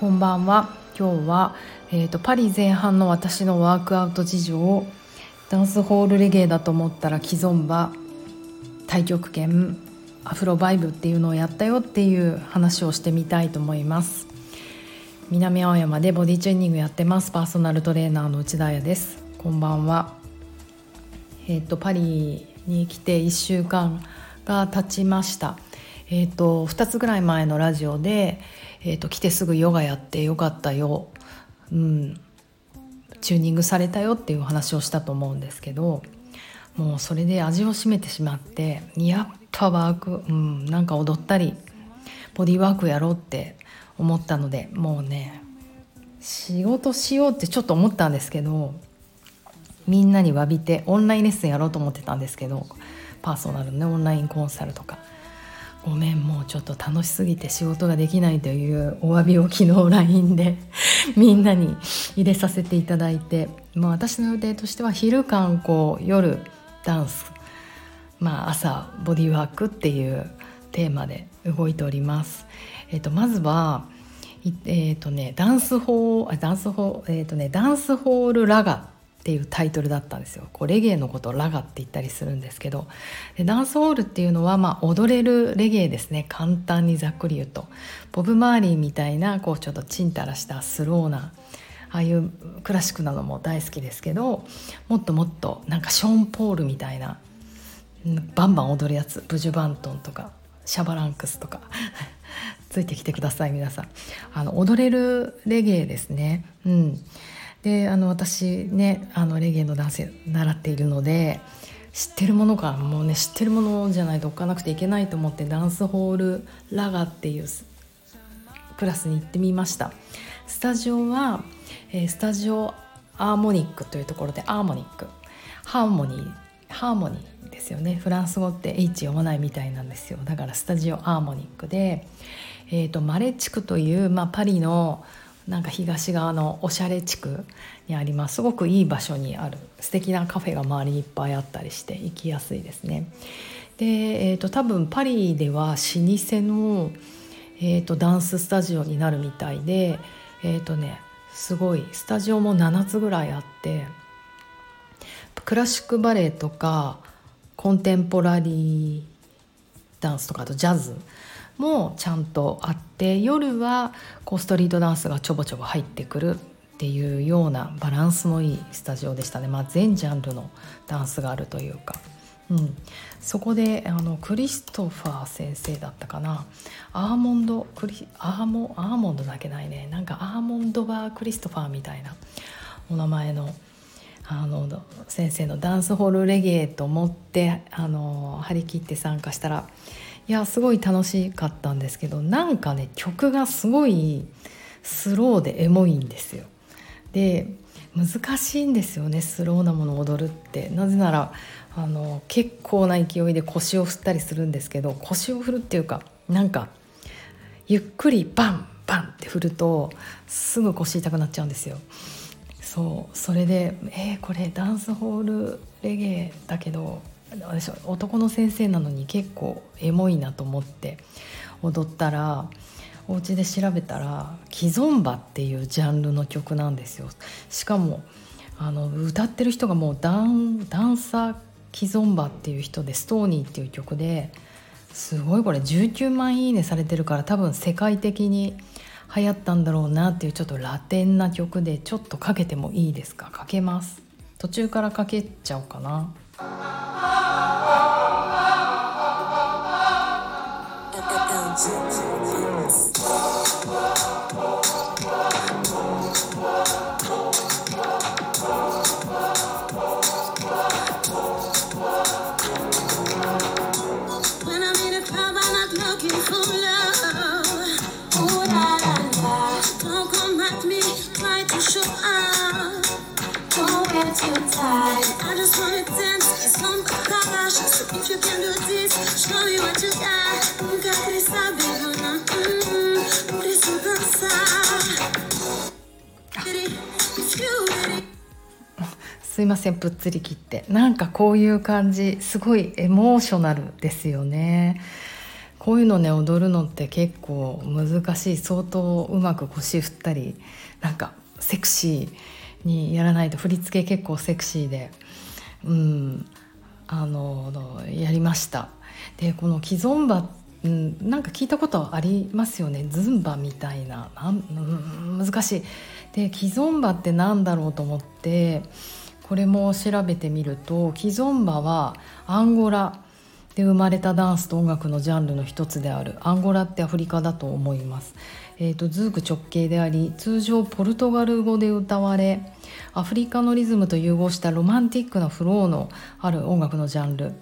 こんばんは。今日は、えーと、パリ前半の私のワークアウト事情をダンスホールレゲエだと思ったら既存馬太極拳アフロバイブっていうのをやったよっていう話をしてみたいと思います。南青山でボディチューニングやってます。パーソナルトレーナーの内田彩です。こんばんは。えっ、ー、とパリに来て1週間が経ちました。えーと、2つぐらい前のラジオで、えーと、来てすぐヨガやってよかったよ、うん、チューニングされたよっていう話をしたと思うんですけどもうそれで味を占めてしまってやっぱワーク、うん、なんか踊ったりボディーワークやろうって思ったのでもうね仕事しようってちょっと思ったんですけどみんなに詫びてオンラインレッスンやろうと思ってたんですけどパーソナルねオンラインコンサルとか。ごめんもうちょっと楽しすぎて仕事ができないというお詫びを昨日 LINE で みんなに入れさせていただいて、まあ、私の予定としては昼観光夜ダンス、まあ、朝ボディーワークっていうテーマで動いております。えー、とまずはえーとね、ダンスホーダンスホー、えーとね、ダンスホールラガっていうタイトルだったんですよ。こうレゲエのことをラガって言ったりするんですけど。でダンスホールっていうのは、まあ、踊れるレゲエですね。簡単にざっくり言うと。ボブ・マーリーみたいなこうちょっとチンタラしたスローなああいうクラシックなのも大好きですけどもっともっとなんかショーン・ポールみたいなバンバン踊るやつ。ブジュバントンとかシャバランクスとか ついてきてください皆さん。あの踊れるレゲエですね。うん。であの私ねあのレゲエの男性習っているので知ってるものかもうね知ってるものじゃないと置かなくていけないと思ってダンスホールラガっていうクラスに行ってみました。スタジオは、えー、スタジオアーモニックというところでアーモニック。ハーモニーハーモニーですよね。フランス語って H 読まないみたいなんですよ。だからスタジオアーモニックで、えーと、マレ地区という、まあ、パリのなんか東側のおしゃれ地区にありますすごくいい場所にある素敵なカフェが周りにいっぱいあったりして行きやすいですね。で、えーと、多分パリでは老舗の、えーと、ダンススタジオになるみたいでえっ、ー、とねすごいスタジオも7つぐらいあってクラシックバレエとかコンテンポラリーダンスとかあとジャズもちゃんとあって夜はこうストリートダンスがちょぼちょぼ入ってくるっていうようなバランスのいいスタジオでしたね、まあ、全ジャンルのダンスがあるというか、うん、そこであのクリストファー先生だったかな。アーモンドクリアーモアーモンドだけないね。なんかアーモンドバークリストファーみたいな。お名前のあの先生のダンスホールレゲエと思ってあの張り切って参加したらいやすごい楽しかったんですけどなんかね曲がすごいスローでエモいんですよ。で難しいんですよねスローなものを踊るってなぜならあの結構な勢いで腰を振ったりするんですけど腰を振るっていうかなんかゆっくりバンバンって振るとすぐ腰痛くなっちゃうんですよ。そうそれでえー、これダンスホールレゲエだけど男の先生なのに結構エモいなと思って踊ったらお家で調べたら「キゾンバ」っていうジャンルの曲なんですよ。しかもあの歌ってる人がもうダンダンサーキゾンバっていう人で「ストーニー」っていう曲ですごいこれ19万いいねされてるから多分世界的に流行ったんだろうなっていうちょっとラテンな曲でちょっとかけてもいいですか？かけます。途中からかけちゃおうかな。すいませんぷっつり切ってなんかこういう感じすごいエモーショナルですよねこういうのね踊るのって結構難しい相当うまく腰振ったりなんかセクシーにやらないと振り付け結構セクシーでうんあのやりました。でこのキゾンバうん、なんか聞いたことありますよね？ズンバみたいな。なん、うん、難しい。でキゾンバって何だろうと思ってこれも調べてみるとキゾンバはアンゴラ。で生まれたダンスと音楽のジャンルの一つである。アンゴラってアフリカだと思います。えーと、ズーク直系であり通常ポルトガル語で歌われアフリカのリズムと融合したロマンティックなフローのある音楽のジャンル。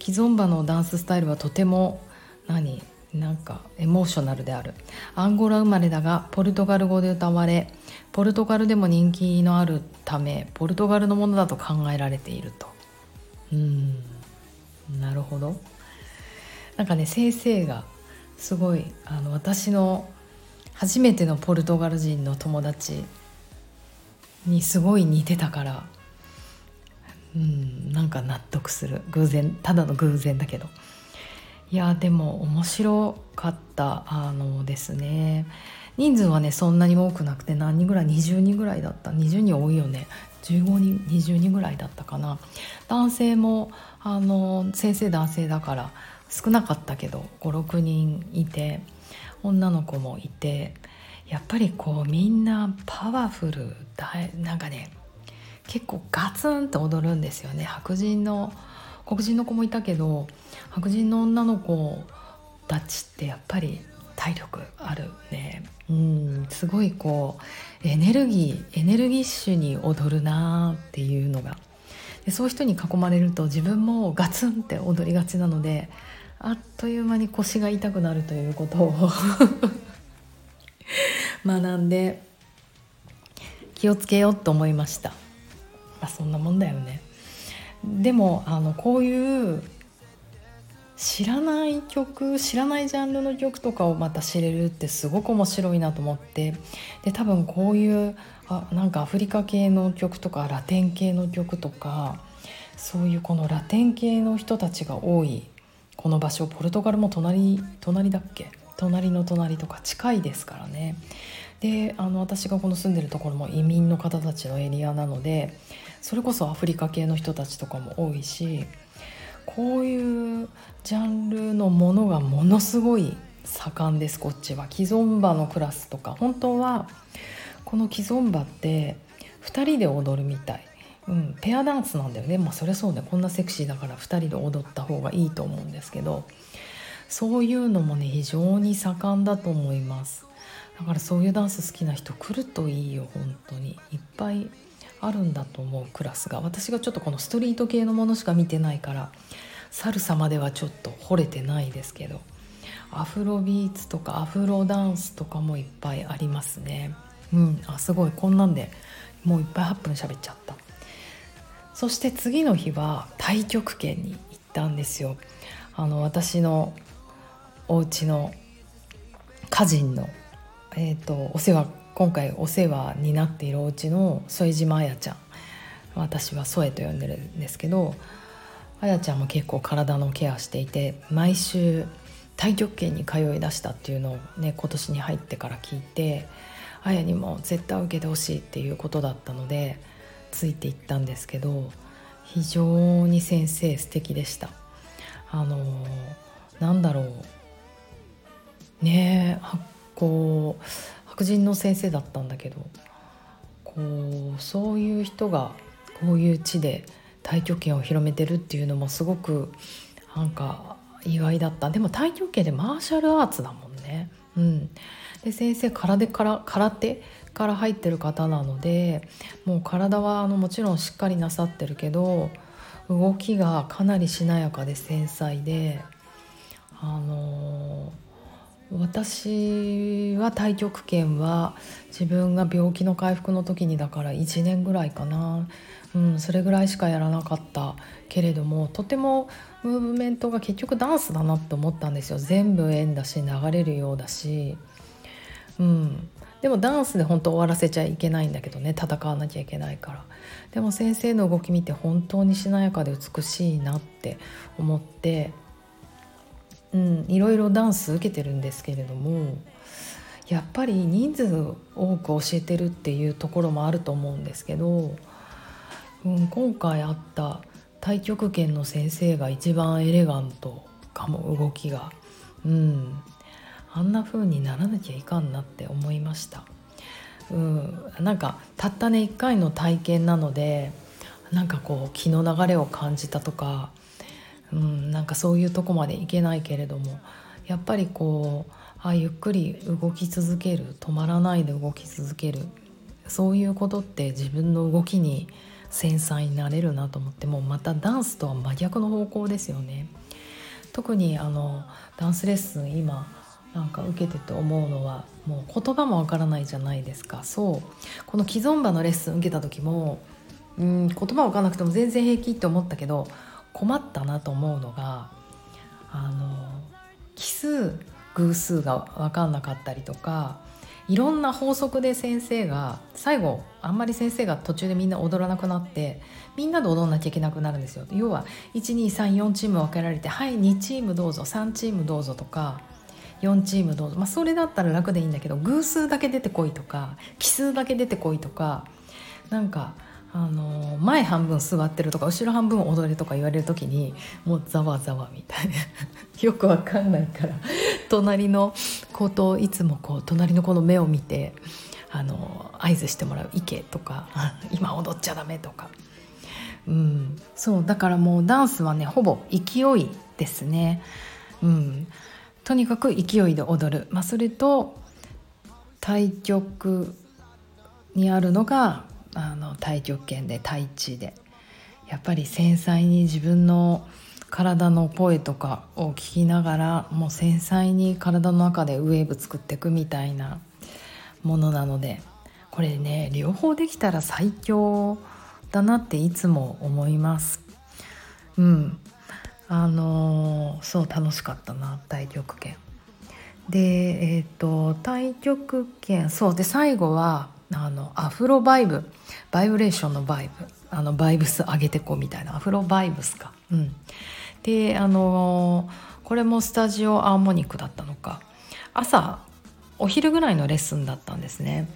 キゾンバのダンススタイルはとても何？なんかエモーショナルである。アンゴラ生まれだがポルトガル語で歌われポルトガルでも人気のあるためポルトガルのものだと考えられていると。うん。なるほど。なんかね先生がすごいあの私の初めてのポルトガル人の友達にすごい似てたからうんなんか納得する。偶然ただの偶然だけど。いやでも面白かったあのですね。人数はねそんなに多くなくて何人ぐらい20人ぐらいだった。20人多いよね。15人20人ぐらいだったかな。男性もあの先生男性だから少なかったけど56人いて。女の子もいてやっぱりこうみんなパワフルだなんかね結構ガツンと踊るんですよね。白人の黒人の子もいたけど白人の女の子たちってやっぱり体力あるね。うんすごいこうエネルギーエネルギッシュに踊るなっていうのが。でそういう人に囲まれると自分もガツンって踊りがちなのであっという間に腰が痛くなるということを 学んで気をつけようと思いました、まあ、そんなもんだよね。でもあのこういう知らない曲知らないジャンルの曲とかをまた知れるってすごく面白いなと思って。で多分こういうあなんかアフリカ系の曲とかラテン系の曲とかそういうこのラテン系の人たちが多いこの場所ポルトガルも隣隣だっけ？隣の隣とか近いですからね。であの私がこの住んでるところも移民の方たちのエリアなのでそれこそアフリカ系の人たちとかも多いしこういうジャンルのものがものすごい盛んですこっちは。既存馬のクラスとか。本当はこの既存馬って2人で踊るみたい、うん、ペアダンスなんだよね。まあそれそうね。こんなセクシーだから2人で踊った方がいいと思うんですけどそういうのもね非常に盛んだと思います。だからそういうダンス好きな人来るといいよ本当に。いっぱいあるんだと思うクラスが。私がちょっとこのストリート系のものしか見てないからサルサまではちょっと惚れてないですけどアフロビーツとかアフロダンスとかもいっぱいありますね。うんあすごい。こんなんでもういっぱい8分喋っちゃった。そして次の日は太極拳に行ったんですよ。あの私のお家の家人のえーとお世話今回お世話になっているお家の副島彩ちゃん。私は添と呼んでるんですけど彩ちゃんも結構体のケアしていて毎週太極拳に通いだしたっていうのをね今年に入ってから聞いて彩にも絶対受けてほしいっていうことだったのでついていったんですけど非常に先生素敵でした。あのなんだろう。ねえこう白人の先生だったんだけどこうそういう人がこういう地で太極拳を広めてるっていうのもすごくなんか意外だった。でも太極拳でマーシャルアーツだもんね。うん、で先生空手から空手から入ってる方なのでもう体はあのもちろんしっかりなさってるけど動きがかなりしなやかで繊細であのー私は太極拳は自分が病気の回復の時にだから1年ぐらいかな、うん、それぐらいしかやらなかったけれどもとてもムーブメントが結局ダンスだなって思ったんですよ。全部円だし流れるようだし、うん、でもダンスで本当終わらせちゃいけないんだけどね戦わなきゃいけないからでも先生の動き見て本当にしなやかで美しいなって思ってうん、いろいろダンス受けてるんですけれどもやっぱり人数多く教えてるっていうところもあると思うんですけど、うん、今回会った太極拳の先生が一番エレガントかも動きが。うんあんな風にならなきゃいかんなって思いました。うん、なんかたったね1回の体験なのでなんかこう気の流れを感じたとか、うん、なんかそういうとこまでいけないけれどもやっぱりこうあゆっくり動き続ける止まらないで動き続けるそういうことって自分の動きに繊細になれるなと思ってもまたダンスとは真逆の方向ですよね。特にあのダンスレッスン今なんか受けてて思うのはもう言葉もわからないじゃないですか。そう。この既存場のレッスン受けた時もうん言葉わからなくても全然平気って思ったけど困ったなと思うのがあの奇数偶数が分かんなかったりとかいろんな法則で先生が最後あんまり先生が途中でみんな踊らなくなってみんなで踊んなきゃいけなくなるんですよ。要は1234チーム分けられてはい2チームどうぞ3チームどうぞとか4チームどうぞ、まあ、それだったら楽でいいんだけど偶数だけ出てこいとか奇数だけ出てこいとかなんかあの前半分座ってるとか後ろ半分踊れとか言われる時にもうざわざわみたいな。よくわかんないから隣の子といつもこう隣の子の目を見てあの合図してもらう「行け」とか「今踊っちゃダメ」とか。うん、そうだからもうダンスはねほぼ勢いですね。うん、とにかく勢いで踊る、まあ、それと対局にあるのがあの太極拳で太一で。やっぱり繊細に自分の体の声とかを聞きながらもう繊細に体の中でウェーブ作っていくみたいなものなのでこれね両方できたら最強だなっていつも思います。うん。あの、そう楽しかったな太極拳。でえっ、ー、と太極拳そうで最後はあのアフロバイブバイブレーションのバイブあのバイブス上げてこうみたいなアフロバイブスか。うん、であのこれもスタジオアーモニックだったのか朝お昼ぐらいのレッスンだったんですね。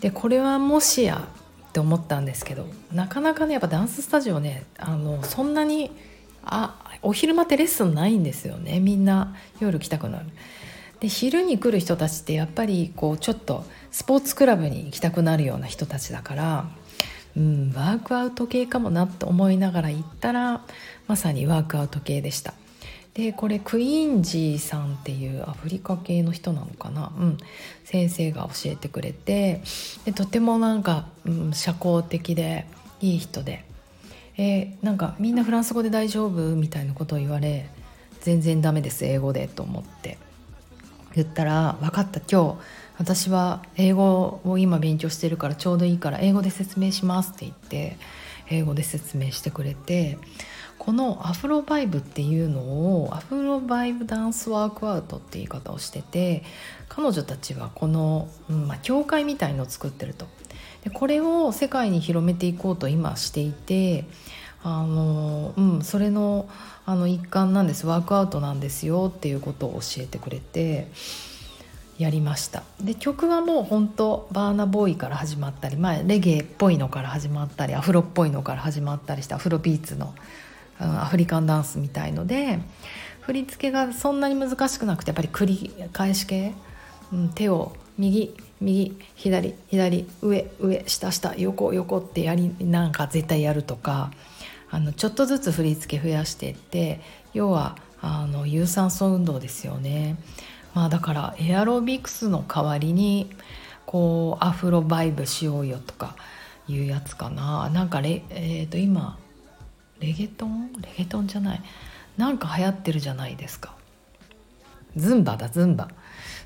でこれはもしやって思ったんですけどなかなかねやっぱダンススタジオねあのそんなにあお昼間ってレッスンないんですよねみんな夜来たくなる。で昼に来る人たちってやっぱりこうちょっとスポーツクラブに行きたくなるような人たちだから、うん、ワークアウト系かもなと思いながら行ったらまさにワークアウト系でした。でこれクイーンジーさんっていうアフリカ系の人なのかな、うん、先生が教えてくれてでとてもなんか、うん、社交的でいい人で、えー、なんかみんなフランス語で大丈夫みたいなことを言われ全然ダメです英語でと思って。言ったら「分かった今日私は英語を今勉強してるからちょうどいいから英語で説明します」って言って英語で説明してくれてこのアフロバイブっていうのをアフロバイブダンスワークアウトって言い方をしてて彼女たちはこの、まあ、教会みたいのを作ってると。でこれを世界に広めていこうと今していてあの、うん、それのあの一環なんです。ワークアウトなんですよっていうことを教えてくれてやりました。で曲はもう本当バーナボーイから始まったり、まあ、レゲエっぽいのから始まったりアフロっぽいのから始まったりしたアフロビーツの、うん、アフリカンダンスみたいので振り付けがそんなに難しくなくてやっぱり繰り返し系、うん、手を右右左左上上下下横横ってやりなんか絶対やるとかあのちょっとずつ振り付け増やしていって要はあの有酸素運動ですよね。まあ、だからエアロビクスの代わりにこうアフロバイブしようよとかいうやつかな。なんかレ、えー、と今レゲトン？レゲトンじゃない。なんか流行ってるじゃないですか。ズンバだズンバ。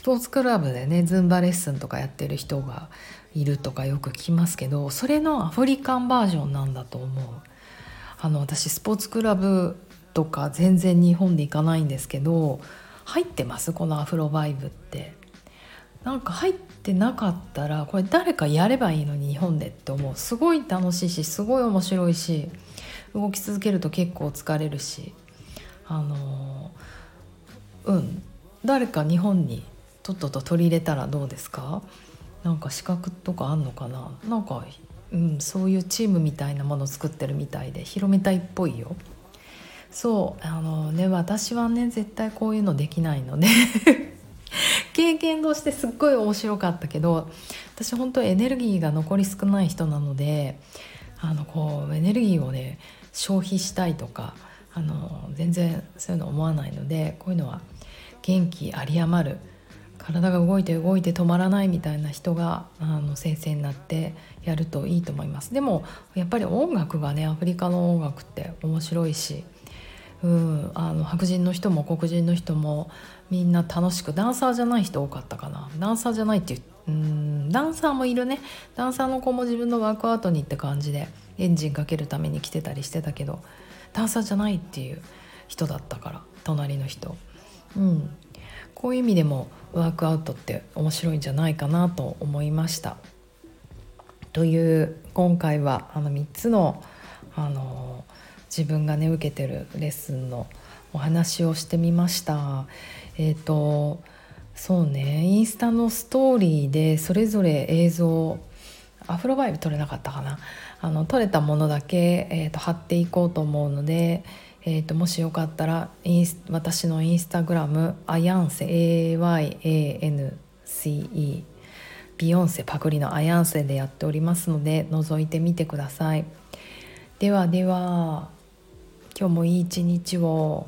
スポーツクラブでねズンバレッスンとかやってる人がいるとかよく聞きますけどそれのアフリカンバージョンなんだと思う。あの私スポーツクラブとか全然日本で行かないんですけど入ってます？このアフロバイブって。なんか入ってなかったらこれ誰かやればいいのに日本でって思う。すごい楽しいしすごい面白いし動き続けると結構疲れるし。あのうん。誰か日本にとっとと取り入れたらどうですか？なんか資格とかあんのかな？なんか、うん、そういうチームみたいなものを作ってるみたいで広めたいっぽいよ。そうあのね私はね絶対こういうのできないので。経験としてすっごい面白かったけど私本当エネルギーが残り少ない人なのであのこうエネルギーをね消費したいとかあの全然そういうの思わないのでこういうのは元気有り余る体が動いて動いて止まらないみたいな人があの先生になってやるといいと思います。でもやっぱり音楽がねアフリカの音楽って面白いしうんあの白人の人も黒人の人もみんな楽しくダンサーじゃない人多かったかな。ダンサーじゃないっていううんダンサーもいるね。ダンサーの子も自分のワークアウトにって感じでエンジンかけるために来てたりしてたけどダンサーじゃないっていう人だったから隣の人うん。こういう意味でもワークアウトって面白いんじゃないかなと思いました。という今回はあの3つのあの自分がね受けてるレッスンのお話をしてみました。えっ、ー、とそうねインスタのストーリーでそれぞれ映像アフロバイブ撮れなかったかな？あの撮れたものだけ、えーと貼っていこうと思うのでえーと、もしよかったらインス私のインスタグラムアヤンセ AYANCE ビヨンセパクリのアヤンセでやっておりますので覗いてみてください。ではでは今日もいい一日を。